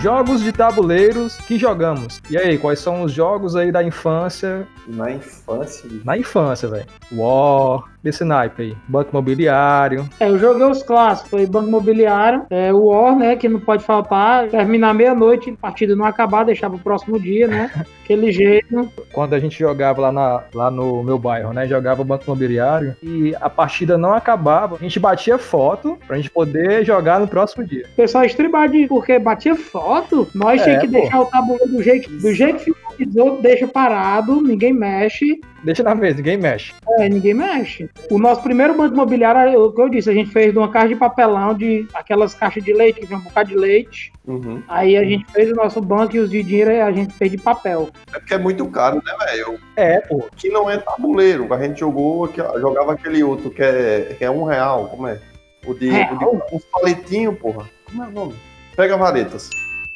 Jogos de tabuleiros que jogamos. E aí, quais são os jogos aí da infância? Na infância? Na infância, velho. War, desse naipe aí. Banco Imobiliário. É, eu joguei os clássicos, foi Banco Imobiliário, é, o War, né, que não pode faltar, terminar meia-noite, partida não acabar, deixar pro próximo dia, né, aquele jeito. Quando a gente jogava lá, na, lá no meu bairro, né, jogava Banco Imobiliário e a partida não acabava, a gente batia foto pra gente poder jogar no próximo dia. O pessoal estribar de porque batia foto, nós É, tinha que pô. deixar o tabuleiro do jeito, do jeito que finalizou, deixa parado, ninguém mexe, Deixa na mesa, ninguém mexe. É, ninguém mexe. O nosso primeiro banco imobiliário, o que eu disse, a gente fez de uma caixa de papelão, de aquelas caixas de leite, que vem um bocado de leite. Uhum. Aí a gente fez o nosso banco e os de dinheiro a gente fez de papel. É porque é muito caro, né, velho? É, pô. Que não é tabuleiro. A gente jogou, jogava aquele outro que é, que é um real. Como é? O de, Real? o de uns palitinhos, porra. Como é o nome? Pega varetas.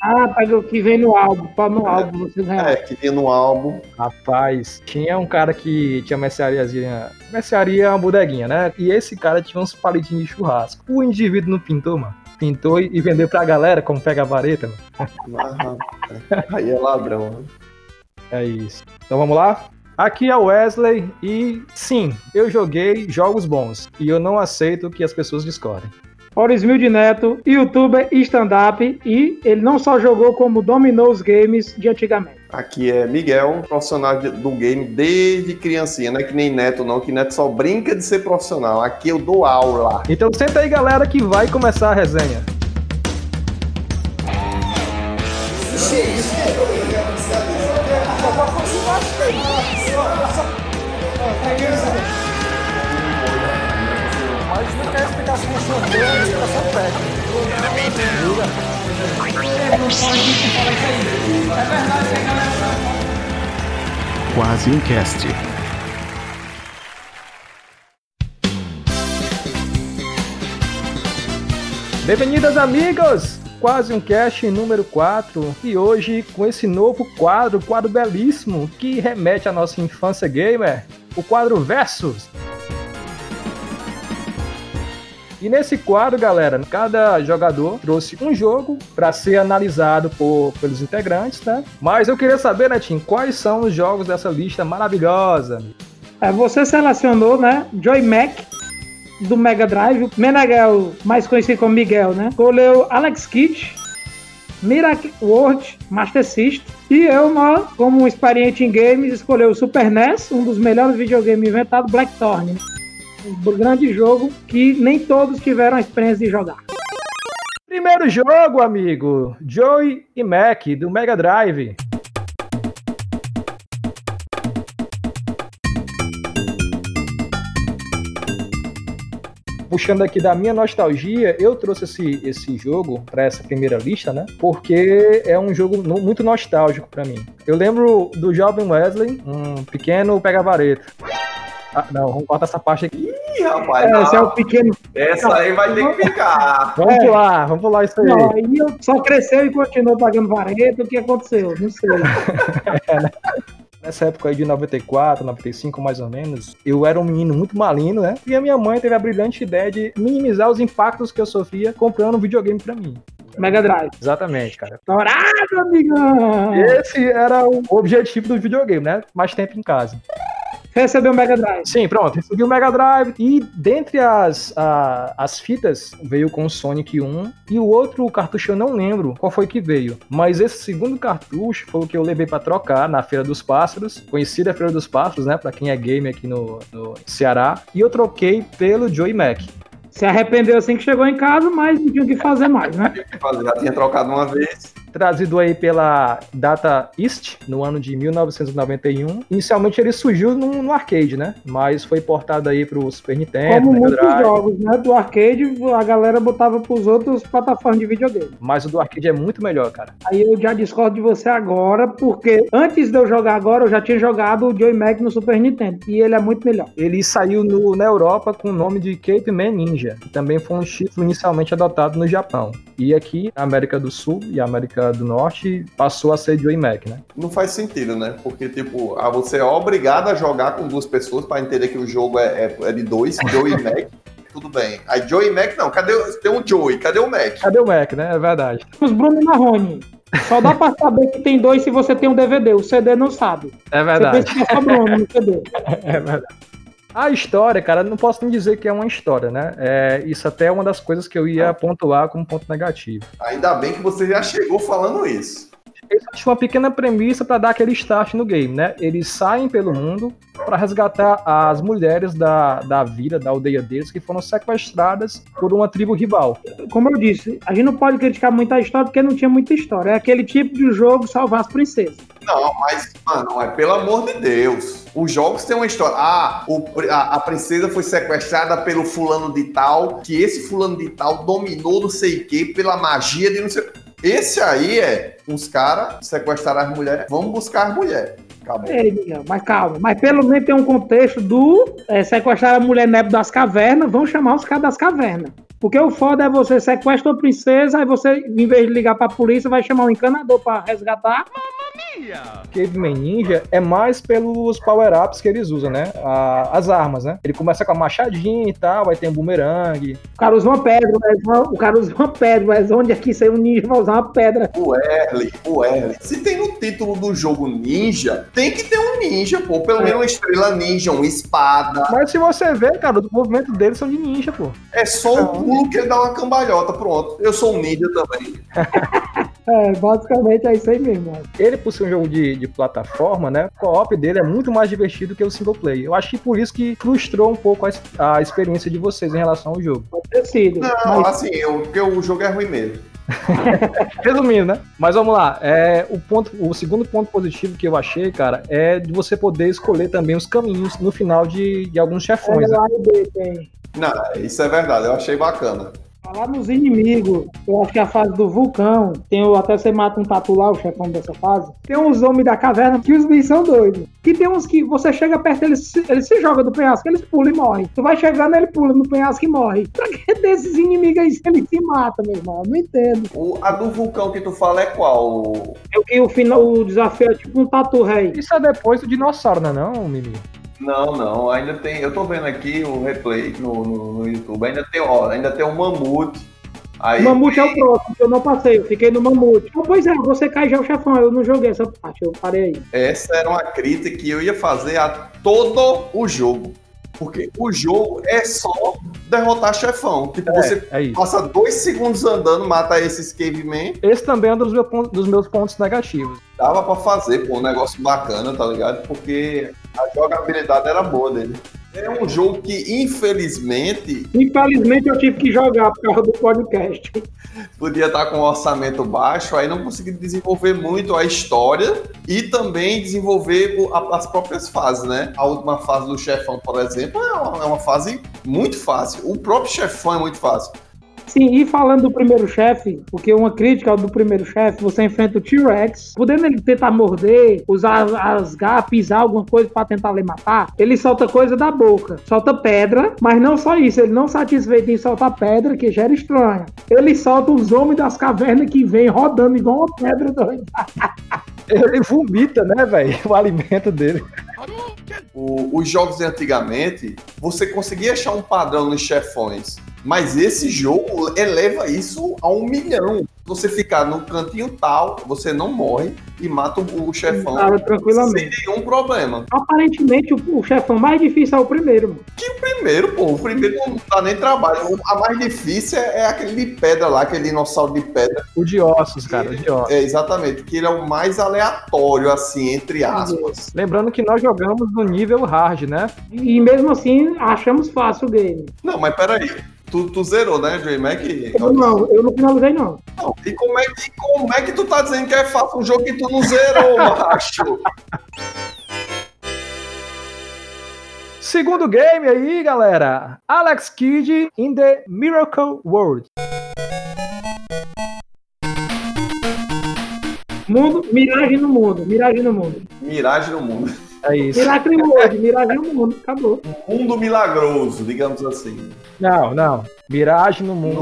Ah, pega o que vem no álbum, pá no álbum, vocês ganharam. É, que tinha no álbum. Rapaz, tinha um cara que tinha merceariazinha. Mercearia é uma bodeguinha, né? E esse cara tinha uns palitinhos de churrasco. O indivíduo não pintou, mano. Pintou e vendeu pra galera como pega a vareta, mano. Ah. Aí é ladrão. né? É isso. Então vamos lá? Aqui é o Wesley e sim, eu joguei jogos bons. E eu não aceito que as pessoas discordem. Orismilde Neto, youtuber e stand-up, e ele não só jogou como dominou os games de antigamente. Aqui é Miguel, profissional do game desde criancinha. Não é que nem Neto, não, que Neto só brinca de ser profissional. Aqui eu dou aula. Então senta aí, galera, que vai começar a resenha. Quase um cast. Bem-vindas, amigos! Quase um cast número 4 e hoje com esse novo quadro, quadro belíssimo que remete à nossa infância gamer, o quadro Versus. E nesse quadro, galera, cada jogador trouxe um jogo para ser analisado por, pelos integrantes, né? Mas eu queria saber, Netinho, quais são os jogos dessa lista maravilhosa? É, você selecionou, né, Joy Mac, do Mega Drive, Meneghel, mais conhecido como Miguel, né, escolheu Alex Kidd, Miracle World, Master System, e eu, né, como um experiente em games, escolheu o Super NES, um dos melhores videogames inventados, Blackthorn. Um grande jogo que nem todos tiveram a experiência de jogar. Primeiro jogo, amigo, Joey e Mac, do Mega Drive. Puxando aqui da minha nostalgia, eu trouxe esse, esse jogo para essa primeira lista, né? Porque é um jogo no- muito nostálgico para mim. Eu lembro do jovem Wesley, um pequeno pega-vareta. Ah, não, vamos cortar essa parte aqui. Ih, rapaz, É, esse é o pequeno. essa aí vai ter que ficar. Vamos É. pular, vamos pular isso aí. Não, aí eu só cresceu e continuou pagando vareta. O que aconteceu? Não sei. Nessa época aí de 94, 95 mais ou menos, eu era um menino muito malino, né? E a minha mãe teve a brilhante ideia de minimizar os impactos que eu sofria comprando um videogame pra mim. Mega Drive. Exatamente, cara. Dourado, amigão! Esse era o objetivo do videogame, né? Mais tempo em casa. Recebeu o Mega Drive. Sim, pronto, recebi o Mega Drive e dentre as, a- as fitas veio com o Sonic 1 e o outro cartucho eu não lembro qual foi que veio, mas esse segundo cartucho foi o que eu levei pra trocar na Feira dos Pássaros, conhecida Feira dos Pássaros, né, Pra quem é gamer aqui no, no Ceará, e eu troquei pelo Joey Mac. Se arrependeu assim que chegou em casa, mas não tinha o que fazer mais, né? Já tinha trocado uma vez. Trazido aí pela Data East no ano de 1991. Inicialmente ele surgiu no, no arcade, né? Mas foi portado aí pro Super Nintendo, Como Mega muitos jogos, né? Do arcade, a galera botava pros outros plataformas de videogame. Mas o do arcade é muito melhor, cara. Aí eu já discordo de você agora, porque antes de eu jogar agora, eu já tinha jogado o Joy Mac no Super Nintendo. E ele é muito melhor. Ele saiu no- na Europa com o nome de Cape Man Ninja, que também foi um título inicialmente adotado no Japão. E aqui, na América do Sul e América do Norte, passou a ser Joey Mac, né? Não faz sentido, né? Porque, tipo, ah, você é obrigado a jogar com duas pessoas pra entender que o jogo é, é- é de dois, Joey e Mac. Tudo bem. Aí Joey e Mac, não. Cadê o- tem um Joey? Cadê o Mac? Cadê o Mac, né? É verdade. Os Bruno Marrone. Só dá pra saber que tem dois se você tem um DVD. O CD não sabe. É verdade. é só Bruno no CD. É verdade. A história, cara, não posso nem dizer que é uma história, né? É, isso até é uma das coisas que eu ia pontuar como ponto negativo. Ainda bem que você já chegou falando isso. Eles tinham uma pequena premissa para dar aquele start no game, né? Eles saem pelo mundo para resgatar as mulheres da, da vila, da aldeia deles, que foram sequestradas por uma tribo rival. Como eu disse, a gente não pode criticar muito a história porque não tinha muita história. É aquele tipo de jogo salvar as princesas. Não, mas, mano, é pelo amor de Deus. Os jogos têm uma história. Ah, o- a, a princesa foi sequestrada pelo fulano de tal, que esse fulano de tal dominou não sei o que pela magia de não sei. Esse aí é os caras sequestraram as mulheres, vamos buscar as mulheres. Acabou. Ei, mas calma. Mas pelo menos tem um contexto do é, sequestrar a mulher nebe das cavernas, vão chamar os caras das cavernas. Porque o foda é você sequestra uma princesa, aí você, em vez de ligar pra polícia, vai chamar um encanador pra resgatar. Caveman Ninja é mais pelos power-ups que eles usam, né? A- as armas, né? Ele começa com a machadinha e tal, vai ter um boomerang. O cara usa uma pedra, mas o cara usa uma pedra, mas onde é que isso aí um ninja vai usar uma pedra? O Erle, o Erle. Se tem no título do jogo ninja, tem que ter um ninja, pô. Pelo menos uma estrela ninja, uma espada. Mas se você ver, cara, os movimentos deles são de ninja, pô. É só o pulo que ele dá uma cambalhota, pronto. Eu sou um ninja também. É, basicamente é isso aí mesmo. mano. Ele, por ser um jogo de, de plataforma, né? O co-op dele é muito mais divertido que o single player. Eu acho que por isso que frustrou um pouco a, a experiência de vocês em relação ao jogo. Pode ter sido. Não, mas assim, eu, porque o jogo é ruim mesmo. Resumindo, né? Mas vamos lá. É, o, ponto, o segundo ponto positivo que eu achei, cara, é de você poder escolher também os caminhos no final de, de alguns chefões. né? B tem. Não, isso é verdade, eu achei bacana. Falar nos inimigos, eu acho que a fase do vulcão, tem o, até você mata um tatu lá, o chefão dessa fase. Tem uns homens da caverna que os bichos são doidos. E tem uns que você chega perto, eles, se- eles se jogam do penhasco, eles pulam e morrem. Tu vai chegando, ele pula no penhasco e morre. Pra que desses inimigos aí se ele se mata, meu irmão? Eu não entendo. O, a do vulcão que tu fala é qual? É o que o, final, o desafio é tipo um tatu rei. Isso é depois do dinossauro, né, não, Mimi? Não, não, ainda tem. Eu tô vendo aqui o replay no, no, no YouTube. Ainda tem, ó, ainda tem um mamute. Aí, O mamute é o próximo, que eu não passei, eu fiquei no mamute. Ah, pois é, você cai já o chefão, eu não joguei essa parte, eu parei aí. Essa era uma crítica que eu ia fazer a todo o jogo. Porque o jogo é só derrotar chefão. Tipo, você É passa dois segundos andando, mata esses caveman. Esse também é um dos, meus pontos- dos meus pontos negativos. Dava pra fazer, pô, um negócio bacana, tá ligado? Porque a jogabilidade era boa dele. É um jogo que, infelizmente, Infelizmente eu tive que jogar por causa do podcast. podia estar com um orçamento baixo, aí não consegui desenvolver muito a história e também desenvolver as próprias fases, né? A última fase do chefão, por exemplo, é uma, é uma fase muito fácil. O próprio chefão é muito fácil. Sim, e falando do primeiro chefe, porque uma crítica do primeiro chefe, você enfrenta o T-Rex, podendo ele tentar morder, usar as- as garras, pisar alguma coisa pra tentar lhe matar, ele solta coisa da boca, solta pedra, mas não só isso, ele não satisfeito em soltar pedra, que já era estranho. Ele solta os homens das cavernas que vem rodando igual uma pedra doida. Ele vomita, né, velho? O alimento dele. O- os jogos de antigamente, você conseguia achar um padrão nos chefões, mas esse jogo eleva isso a um milhão. Você ficar no cantinho tal, você não morre e mata o, chefão sem tranquilamente. nenhum problema. Aparentemente, o, o chefão mais difícil é o primeiro, mano. Primeiro, pô, o primeiro não dá nem trabalho. A mais difícil é, é aquele de pedra lá, aquele dinossauro de pedra. O de ossos, cara, o de ossos. É, exatamente, que ele é o mais aleatório, assim, entre aspas. Lembrando que nós jogamos no nível hard, né? E mesmo assim, achamos fácil o game. Não, mas peraí. Tu, tu zerou, né, J-Mac? Eu não, eu não finalizei, não. Não, E como, é, que- como é que tu tá dizendo que é fácil um jogo que tu não zerou, macho? Segundo game aí, galera. Alex Kidd in the Miracle World. Mundo, miragem no mundo, miragem no mundo. Miragem no mundo. É isso. Miracle World, miragem no mundo, acabou. Mundo milagroso, digamos assim. Não, não. Miragem no mundo.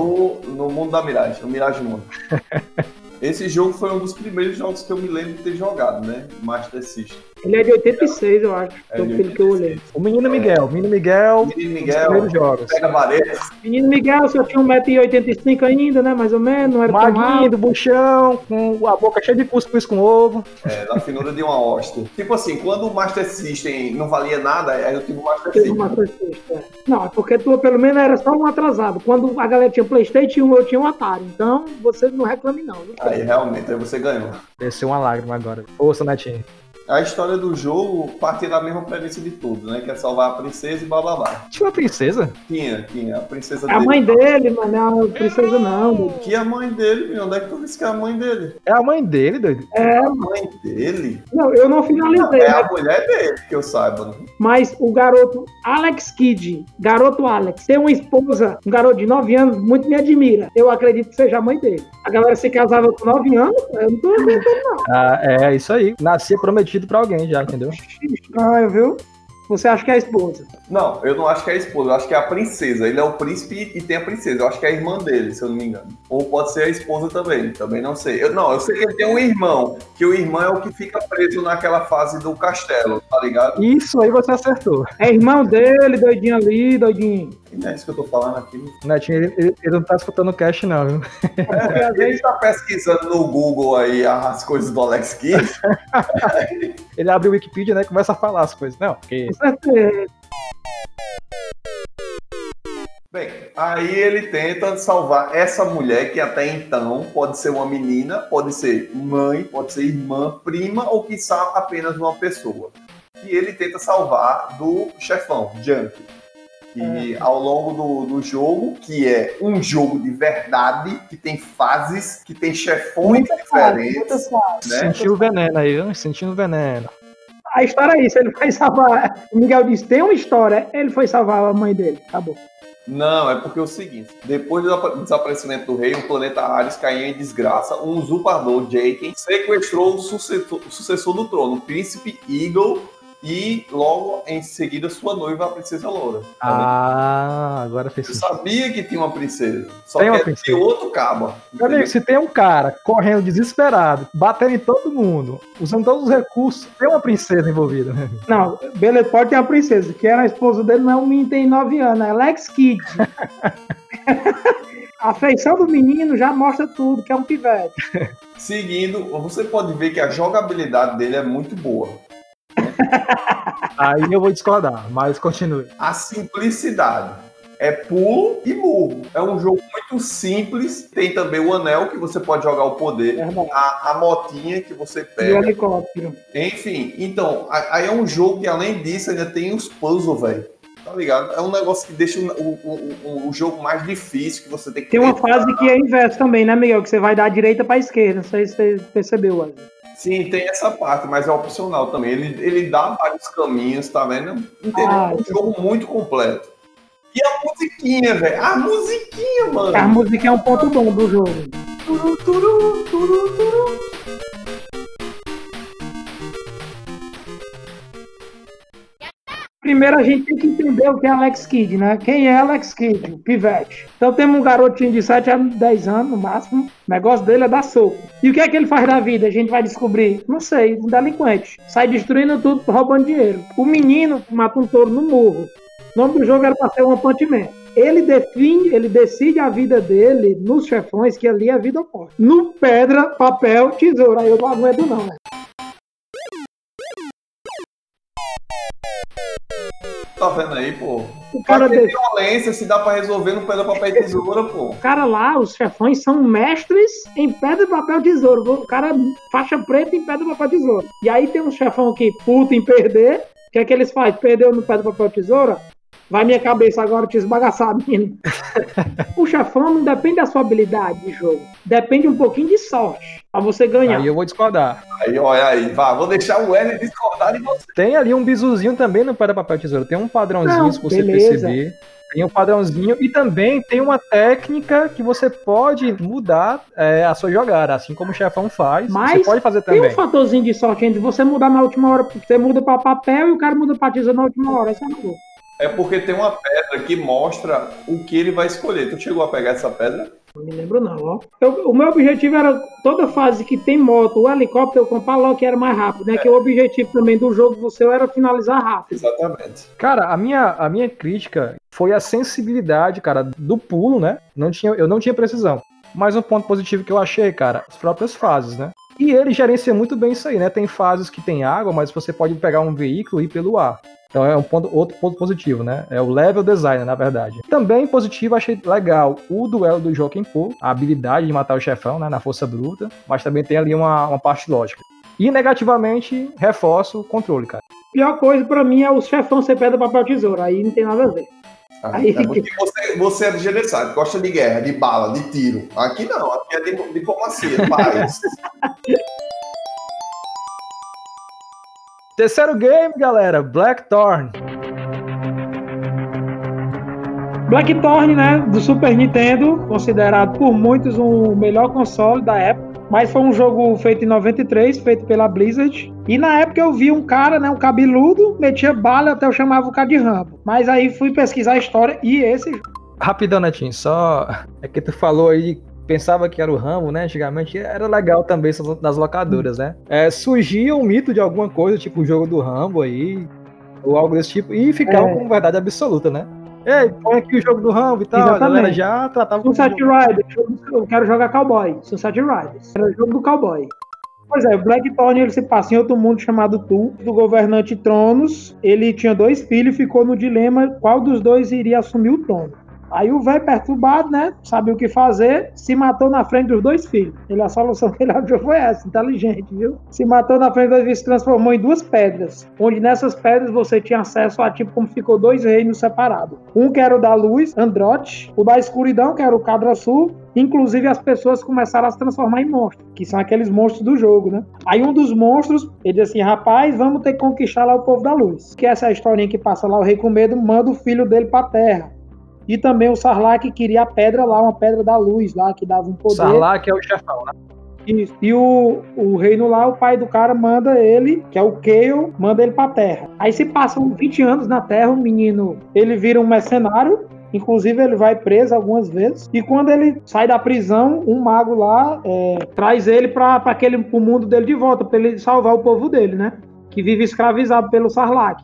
No, no mundo da miragem, no Miragem Mundo. Esse jogo foi um dos primeiros jogos que eu me lembro de ter jogado, né? Master System. Ele é de 86, eu acho. É pelo de pelo que eu olhei. O menino Miguel. Menino Miguel. Menino Miguel, primeiros jogos. pega varetas. Menino Miguel só tinha 1,85m ainda, né? Mais ou menos, não era alto. do buchão, com a boca cheia de cuscuz com ovo. É, da finura de uma hóstia. Tipo assim, quando o Master System não valia nada, aí eu tive o Master Teve System. coisa que- é. Não, é porque tu pelo menos era só um atrasado. Quando a galera tinha Playstation 1, eu tinha um Atari. Então, você não reclame não. Aí realmente, aí você ganhou. Desceu uma lágrima agora. Força, Netinho. A história do jogo partia da mesma premissa de tudo, né? Que é salvar a princesa e blá blá blá. Tinha uma princesa? Tinha, tinha. A princesa É a dele. mãe dele, mano, não é a princesa não. doido. Que é a mãe dele, meu? Onde é que tu disse que é a mãe dele? É a mãe dele, doido. É, A mãe dele? não, eu não finalizei, É né? a mulher dele, que eu saiba. né? mas o garoto Alex Kidd, garoto Alex, tem uma esposa, um garoto de 9 anos, muito me admira. Eu acredito que seja a mãe dele. A galera se casava com 9 anos, eu não tô acreditando não. Ah, é isso aí. Nascia prometido pra alguém já, entendeu? Estranho, viu? Você acha que é a esposa? Não, eu não acho que é a esposa, eu acho que é a princesa. Ele é o príncipe e tem a princesa. Eu acho que é a irmã dele, se eu não me engano. Ou pode ser a esposa também, também não sei. Eu, não, eu sei que ele tem um irmão, que o irmão é o que fica preso naquela fase do castelo, tá ligado? Isso aí você acertou. É irmão dele, doidinho ali, doidinho. E não é isso que eu tô falando aqui. Netinho, ele, ele- ele não tá escutando o cast, não, viu? É Ele tá pesquisando no Google aí as coisas do Alex Kidd. Ele abre o Wikipedia, né, e começa a falar as coisas. Não, porque. Bem, aí ele tenta salvar essa mulher que até então pode ser uma menina, pode ser mãe, pode ser irmã, prima ou quiçá apenas uma pessoa. E ele tenta salvar do chefão, Junk. E ao longo do, do jogo, que é um jogo de verdade, que tem fases, que tem chefões diferentes, né? sentiu o veneno aí, viu? Sentindo veneno. A história é isso, ele foi salvar. O Miguel disse: tem uma história, ele foi salvar a mãe dele. Acabou. Não, é porque é o seguinte: depois do apa- desaparecimento do rei, o planeta Ares caiu em desgraça. Um usurpador, Jaken, sequestrou o sucessor, o sucessor do trono, o príncipe Eagle, e logo em seguida sua noiva, a princesa Loura. Ah, agora fez Eu sabia que tinha uma princesa, só Tem que uma é de princesa. outro cabo. Meu amigo, se tem um cara correndo desesperado, batendo em todo mundo, usando todos os recursos, tem uma princesa envolvida. né? Não, beleza, pode ter a princesa, que era a esposa dele, não é um menino tem 9 anos, é Alex Kidd. a feição do menino já mostra tudo, que é um pivete. Seguindo, você pode ver que a jogabilidade dele é muito boa. Aí eu vou discordar, mas continue. A simplicidade. É pulo e murro. É um jogo muito simples. Tem também o anel que você pode jogar o poder. Verdade. A, a motinha que você E o pega. helicóptero. Enfim, então, aí é um jogo que além disso ainda tem os puzzles, velho. Tá ligado? É um negócio que deixa o, o, o, o jogo mais difícil, que você tem que Tem uma fase que é inverso também, né, Miguel? Que você vai da direita pra esquerda. Não sei se você percebeu, Wesley. Sim, tem essa parte, mas é opcional também. Ele, ele dá vários caminhos, tá vendo? Entendeu? Ah, é um jogo muito completo. E a musiquinha, velho. A musiquinha, mano. A música é um ponto bom do jogo. Turu, turu, turu, turu. Primeiro a gente tem que entender o que é Alex Kidd, né? Quem é Alex Kidd? O pivete. Então temos um garotinho de 7 a 10 anos, no máximo. O negócio dele é dar soco. E o que é que ele faz da vida? A gente vai descobrir. Não sei, um delinquente. Sai destruindo tudo, roubando dinheiro. O menino mata um touro no morro. O nome do jogo era pra ser um Man. Ele define, ele decide a vida dele nos chefões, que ali é vida ou morte. No pedra, papel, tesoura. Aí eu não aguento não, né? Tá vendo aí, pô? O cara desse- violência, se dá pra resolver no pedra, papel e tesoura, pô. O cara lá, os chefões são mestres em pedra, papel, tesouro. O cara faixa preta em pedra, papel, tesouro. E aí tem um chefão que puta em perder. O que é que eles fazem? Perdeu no pedra, papel, tesoura? Vai minha cabeça agora te esbagaçar, menino. o chefão não depende da sua habilidade de jogo. Depende um pouquinho de sorte. Pra você ganhar. Aí eu vou discordar. Aí, olha aí, vá, vou deixar o L discordar de você. Tem ali um bisuzinho também no Pedra Papel Tesoura. Tem um padrãozinho, Não, se você beleza. perceber. Tem um padrãozinho e também tem uma técnica que você pode mudar é, a sua jogada, assim como o chefão faz. Mas você pode fazer Tem também. um fatorzinho de sorte entre você mudar na última hora. Você muda pra papel e o cara muda pra tesoura na última hora. Isso é uma boa. É porque tem uma pedra que mostra o que ele vai escolher. Tu chegou a pegar essa pedra? Não me lembro não, ó. Eu- o meu objetivo era toda fase que tem moto ou helicóptero, eu comprar logo que era mais rápido, né? Que o objetivo também do jogo do seu era finalizar rápido. Exatamente. Cara, a minha, a minha crítica foi a sensibilidade, cara, do pulo, né? Não tinha, eu não tinha precisão. Mas um ponto positivo que eu achei, cara, as próprias fases, né? E ele gerencia muito bem isso aí, né? Tem fases que tem água, mas você pode pegar um veículo e ir pelo ar. Então é um ponto, outro ponto positivo, né? É o level design, na verdade. Também positivo, achei legal o duelo do Joaquim Poo, a habilidade de matar o chefão, né? Na força bruta, mas também tem ali uma, uma parte lógica. E negativamente, reforço o controle, cara. Pior coisa pra mim é os chefão ser pedra, papel, tesoura. Aí não tem nada a ver. Aí- É porque você, você é gerenciado, gosta de guerra, de bala, de tiro. Aqui não, aqui é de diplomacia, paz. Terceiro game, galera, Blackthorn. Blackthorn, né, do Super Nintendo, considerado por muitos o melhor console da época. Mas foi um jogo feito em 93, feito pela Blizzard. E na época eu vi um cara, né, um cabeludo, metia bala, até eu chamava o cara de Rambo. Mas aí fui pesquisar a história e esse Rapidão, Netinho, só é que tu falou aí, pensava que era o Rambo, né? Antigamente era legal também das locadoras, né? É, surgia um mito de alguma coisa, tipo o jogo do Rambo aí, ou algo desse tipo, e ficava É. como verdade absoluta, né? Ei, põe aqui o jogo do Rambo e tal, a Exatamente. galera já tratava como Sunset Rider, eu quero jogar cowboy. Sunset Riders. Era o jogo do cowboy. Pois é, o Blackthorn ele se passa em outro mundo chamado Tu, do governante Tronos. Ele tinha dois filhos e ficou no dilema qual dos dois iria assumir o trono. Aí o velho perturbado, né? Sabia o que fazer, se matou na frente dos dois filhos. Ele, a solução que ele achou foi essa, inteligente, viu? Se matou na frente dos filhos, se transformou em duas pedras. Onde nessas pedras você tinha acesso a tipo como ficou dois reinos separados. Um que era o da luz, Androte, o da escuridão, que era o Cadra Sul, Inclusive as pessoas começaram a se transformar em monstros, que são aqueles monstros do jogo, né? Aí um dos monstros, ele diz assim, rapaz, vamos ter que conquistar lá o povo da luz. Que essa é a historinha que passa lá, o rei com medo manda o filho dele pra terra. E também o Sarlacc queria a pedra lá, uma pedra da luz lá, que dava um poder. Sarlacc é o chefão, né? Isso. E o, o reino lá, o pai do cara manda ele, que é o Kale, manda ele pra terra. Aí se passam 20 anos na terra, o menino, ele vira um mercenário, inclusive ele vai preso algumas vezes. E quando ele sai da prisão, um mago lá é, traz ele pra, pra aquele, pro mundo dele de volta, pra ele salvar o povo dele, né? Que vive escravizado pelo Sarlacc.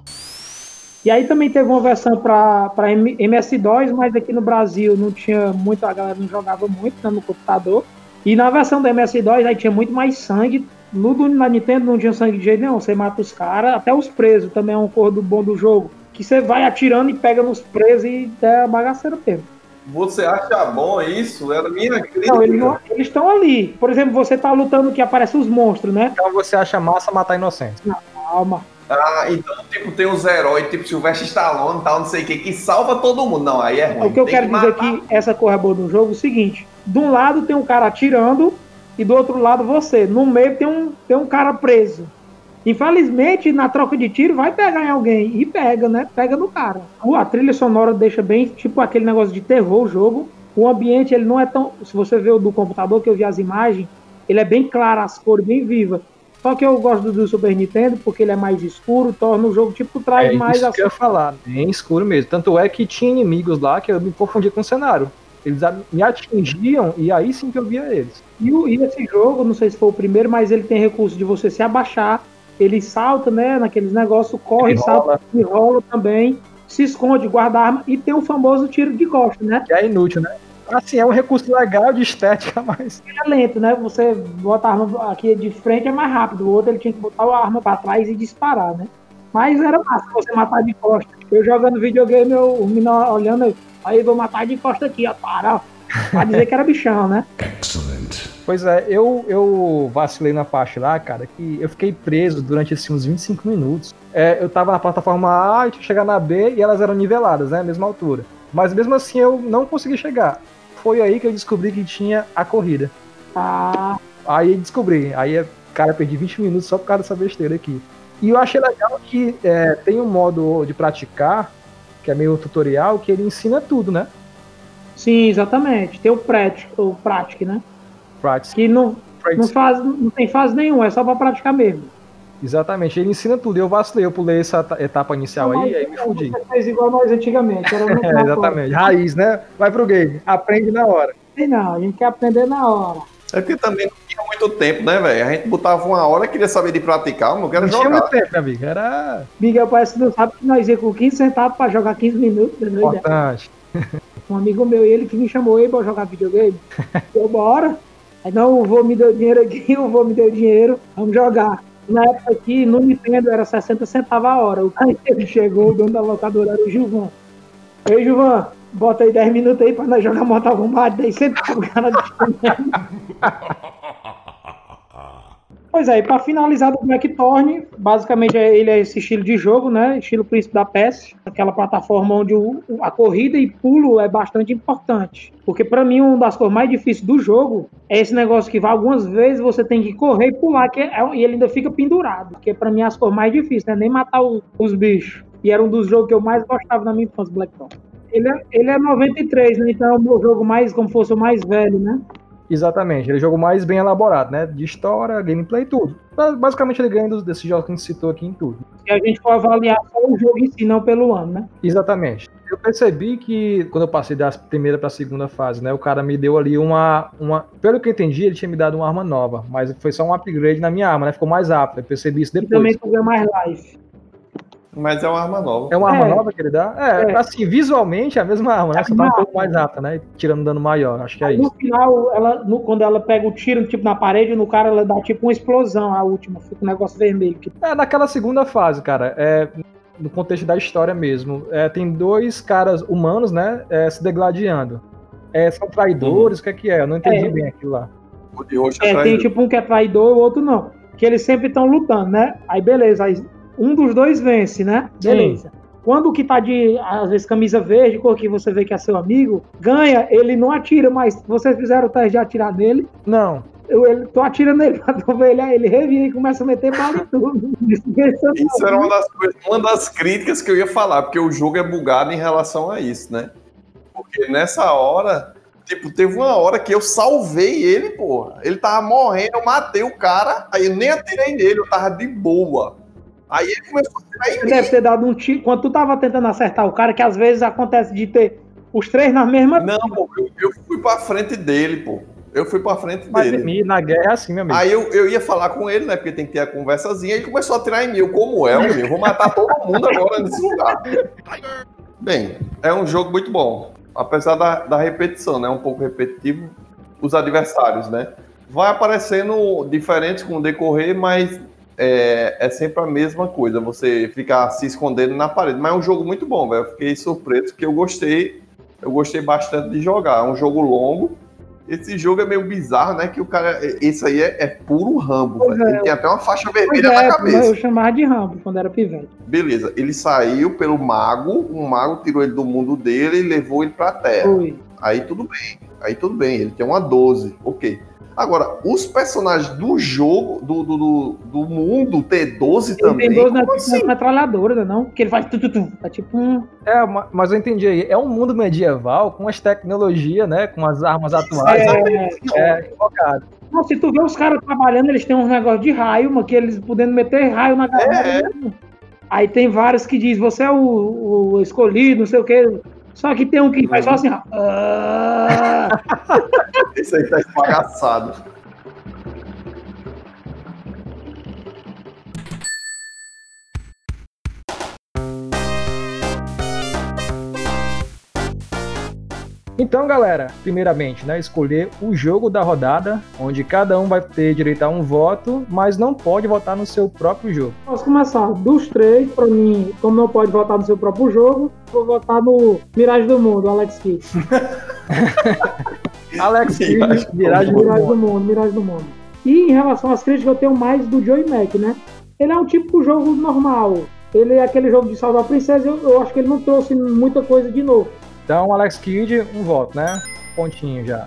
E aí também teve uma versão para MS-DOS, mas aqui no Brasil não tinha muito, a galera não jogava muito né, no computador. E na versão da MS-DOS aí tinha muito mais sangue. No do, na Nintendo não tinha sangue de jeito nenhum. Você mata os caras, até os presos também é um corpo bom do jogo. Que você vai atirando e pega nos presos e é bagaceiro mesmo. Você acha bom isso? Era minha crítica. Não, eles não- eles estão ali. Por exemplo, você tá lutando que aparecem os monstros, né? Então você acha massa matar inocentes. Calma. Ah, então, tipo, tem os heróis, tipo Sylvester Stallone e tal, não sei o que, que salva todo mundo. Não, aí é ruim. O que eu Tem quero dizer matar. que essa cor é boa do jogo é o seguinte: de um lado tem um cara atirando e do outro lado você. No meio tem um, tem um cara preso. Infelizmente, na troca de tiro, vai pegar em alguém. E pega, né? Pega no cara. A trilha sonora deixa bem, tipo aquele negócio de terror o jogo. O ambiente, ele não é tão. Se você vê o do computador, que eu vi as imagens, ele é bem claro, as cores bem vivas. Só que eu gosto do, Super Nintendo porque ele é mais escuro, torna o jogo, tipo, traz É mais isso a que eu ia falar, bem escuro mesmo. Tanto é que tinha inimigos lá que eu me confundia com o cenário. Eles me atingiam e aí sim que eu via eles. E, e esse jogo, não sei se foi o primeiro, mas ele tem recurso de você se abaixar, ele salta, né, naqueles negócios, corre, Ele salta, rola. e rola também, se esconde, guarda a arma, e tem o famoso tiro de costa, né? Que é inútil, né? Assim, é um recurso legal de estética, mas. É lento, né? Você bota a arma aqui de frente é mais rápido, o outro ele tinha que botar a arma pra trás e disparar, né? Mas era massa você matar de costa. Eu jogando videogame, eu, o menino olhando, eu, aí vou matar de costa aqui, ó, para, ó. Pra dizer que era bichão, né? Excellent. Pois é, eu, eu vacilei na parte lá, cara, que eu fiquei preso durante assim, uns 25 minutos. É, eu tava na plataforma A e tinha que chegar na B e elas eram niveladas, né? Mesma altura. Mas mesmo assim eu não consegui chegar. Foi aí que eu descobri que tinha a corrida. Ah, Aí descobri. Aí, cara, perdi 20 minutos só por causa dessa besteira aqui. E eu achei legal que é, tem um modo de praticar, que é meio tutorial, que ele ensina tudo, né? sim, exatamente. Tem o prático, o prático, né? Practice. Que não, não, faz, não tem fase nenhuma, é só pra praticar mesmo. Exatamente, ele ensina tudo. Eu vacilei, eu pulei essa ta- etapa inicial Não, aí, aí me fudi. Você fez igual nós antigamente. Era É, exatamente. Raiz, né? Vai pro game, aprende na hora. não, a gente quer aprender na hora. É porque também não tinha muito tempo, né, velho? A gente botava uma hora, queria saber de praticar, eu não quero Não tinha jogar. muito tempo, meu amigo. Era Miguel parece que não sabe que nós ia com 15 centavos pra jogar 15 minutos. entendeu? importante. Um amigo meu, ele que me chamou aí pra jogar videogame. Eu, bora. Aí não, o vô me deu dinheiro aqui, o vô me deu dinheiro, vamos jogar. Na época aqui, no Nintendo era 60 centavos a hora. Aí ele chegou, o dono da locadora era o Gilvan. Ei, Gilvan, bota aí 10 minutos aí pra nós jogar Mortal Kombat, 10 centavos, cara. Pois é, e pra finalizar do Blackthorn, basicamente é- ele é esse estilo de jogo, né? Estilo príncipe da PES, aquela plataforma onde o- a corrida e pulo é bastante importante. Porque pra mim, uma das coisas mais difíceis do jogo é esse negócio que vai algumas vezes você tem que correr e pular, que é- e ele ainda fica pendurado. Porque pra mim, as coisas mais difíceis, né? Nem matar o- os bichos. E era um dos jogos que eu mais gostava na minha infância, Blackthorn. Ele é, ele é 93, né? Então é o meu jogo mais, como fosse o mais velho, né? Exatamente, ele é o jogo mais bem elaborado, né? De história, gameplay, tudo. Ba- Basicamente ele ganha desses jogos que a gente citou aqui em tudo. Se a gente for avaliar só o jogo em si, não pelo ano, né? Exatamente. Eu percebi que quando eu passei da primeira para a segunda fase, né, o cara me deu ali uma, uma, pelo que eu entendi, ele tinha me dado uma arma nova, mas foi só um upgrade na minha arma, né? Ficou mais rápido. Eu percebi isso E depois. também tu ganha mais life. Mas é uma arma nova. É uma arma É. nova que ele dá? É, É. assim, visualmente é a mesma arma, né? É Só tá um pouco mais rápida, né? Tirando dano maior, acho que é Aí, no isso. final, ela, no- quando ela pega o tiro tipo, na parede, no cara, ela dá tipo uma explosão, a última, fica um negócio vermelho. Que... É, naquela segunda fase, cara, é, no contexto da história mesmo, é, tem dois caras humanos, né, é, se degladiando. É, são traidores, o que é que é? Eu não entendi É. bem aquilo lá. É, tem tipo um que é traidor, o outro não. Que eles sempre estão lutando, né? Aí beleza, aí um dos dois vence, né? Sim. Beleza. Quando o que tá de, às vezes, camisa verde, cor que você vê que é seu amigo, ganha, ele não atira, mas vocês fizeram o teste de atirar nele, Não, eu, ele, tô atirando nele pra tu ver ele, aí ele revira e começa a meter bala em tudo. Isso era uma das, coisas- uma das críticas que eu ia falar, porque o jogo é bugado em relação a isso, né? Porque nessa hora, tipo, teve uma hora que eu salvei ele, porra. Ele tava morrendo, eu matei o cara, aí eu nem atirei nele, eu tava de boa. Aí ele começou a atirar em mim. deve ter dado um tiro. Quando tu tava tentando acertar o cara, que às vezes acontece de ter os três na mesma. Não, pô, eu, eu fui pra frente dele, pô. Eu fui pra frente mas dele. e na guerra é assim, meu amigo. Aí eu, eu ia falar com ele, né? Porque tem que ter a conversazinha. Ele começou a atirar em mim. Eu, como é, homem? Eu vou matar todo mundo agora nesse lugar. Bem, é um jogo muito bom. Apesar da, da repetição, né? Um pouco repetitivo. Os adversários, né? Vai aparecendo diferentes com o decorrer, mas é, é sempre a mesma coisa. Você ficar se escondendo na parede. Mas é um jogo muito bom, velho. Eu fiquei surpreso porque eu gostei. Eu gostei bastante de jogar. É um jogo longo. Esse jogo é meio bizarro, né? Que o cara. Esse aí é, é puro Rambo, Pois velho. é. Ele tem até uma faixa Pois vermelha na é, cabeça. eu chamava de Rambo quando era pivete. Beleza, ele saiu pelo mago, o mago tirou ele do mundo dele e levou ele pra terra. Foi. Aí tudo bem, aí tudo bem, ele tem uma 12, ok. Agora, os personagens do jogo, do, do, do, do mundo ter 12 Ele também, tem 12 na, assim? na metralhadora, né, não? Que ele faz tu, tu, tu. Tá tipo um. É, ma- mas eu entendi aí. É um mundo medieval com as tecnologias, né? Com as armas atuais. É, É, invocado. não, se tu vê os caras trabalhando, eles têm uns negócios de raio, mas que eles podendo meter raio na galera. É. Aí tem vários que diz você é o, o escolhido, não sei o quê. Só que tem um que faz só assim, ó. Ah, Esse aí tá esbagaçado. Então, galera, primeiramente, né, escolher o jogo da rodada, onde cada um vai ter direito a um voto, mas não pode votar no seu próprio jogo. Posso começar. Dos três, pra mim, como não pode votar no seu próprio jogo, vou votar no Mirage do Mundo, Alex Kidd. Alex Kidd, Miragem do Miragem do Mirage Mundo. do Mundo, Mirage do Mundo. E em relação às críticas, eu tenho mais do Joey Mac, né? Ele é um tipo de jogo normal. Ele é aquele jogo de salvar a princesa, eu, eu acho que ele não trouxe muita coisa de novo. Então, Alex Kidd, um voto, né? Pontinho já.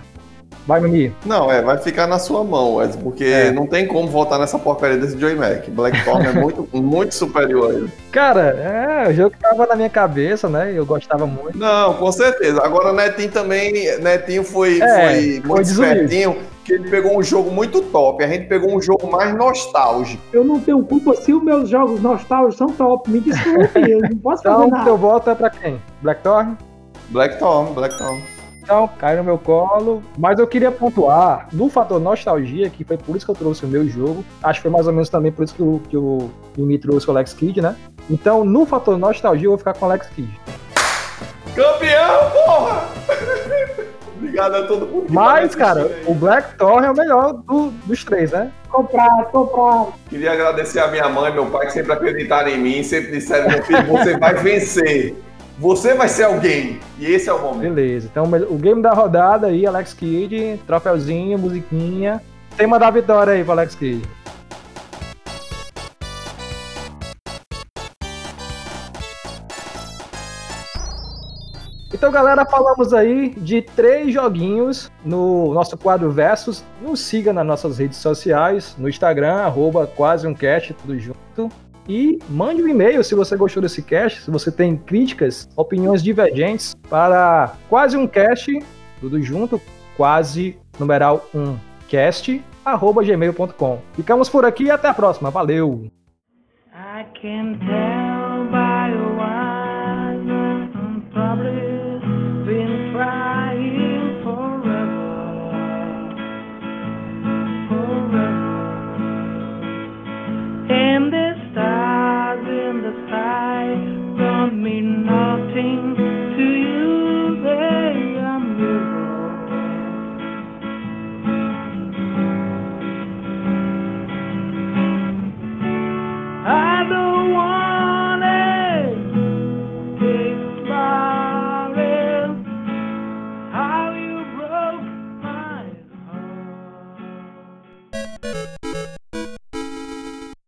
Vai, Mimi. Não, é, vai ficar na sua mão, Wes, porque É. não tem como votar nessa porcaria desse Joy Mac. Blackthorn é muito, muito superior a ele. Cara, é o jogo que tava na minha cabeça, né? Eu gostava muito. Não, com certeza. Agora, Netinho também, Netinho foi, É, foi foi muito desumilde. espertinho, que ele pegou um jogo muito top. A gente pegou um jogo mais nostálgico. Eu não tenho culpa se os meus jogos nostálgicos são top. Me desculpe, eu não posso fazer Então, nada. teu voto é pra quem? Blackthorn? Blackthorn, Blackthorn. então cai no meu colo. Mas eu queria pontuar no fator nostalgia, que foi por isso que eu trouxe o meu jogo. Acho que foi mais ou menos também por isso que o, que o, me trouxe o Alex Kidd, né? Então, no fator nostalgia, eu vou ficar com o Alex Kidd. Campeão, porra! Obrigado a todo mundo. Mas, cara, o Black Thor é o melhor do, dos três, né? Comprar, comprar. Queria agradecer a minha mãe e meu pai que sempre acreditaram em mim, sempre disseram, meu filho, você vai vencer. Você vai ser alguém. E esse é o momento. Beleza. Então, o game da rodada aí, Alex Kidd, troféuzinho, musiquinha. Tema da vitória aí pro Alex Kidd. Então, galera, falamos aí de três joguinhos no nosso quadro Versus. Nos siga nas nossas redes sociais, no Instagram, arroba quase um cast, tudo junto. E mande um e-mail se você gostou desse cast, se você tem críticas, opiniões divergentes para quase um cast, tudo junto, quase numeral um cast, arroba gmail.com. Ficamos por aqui e até a próxima. Valeu!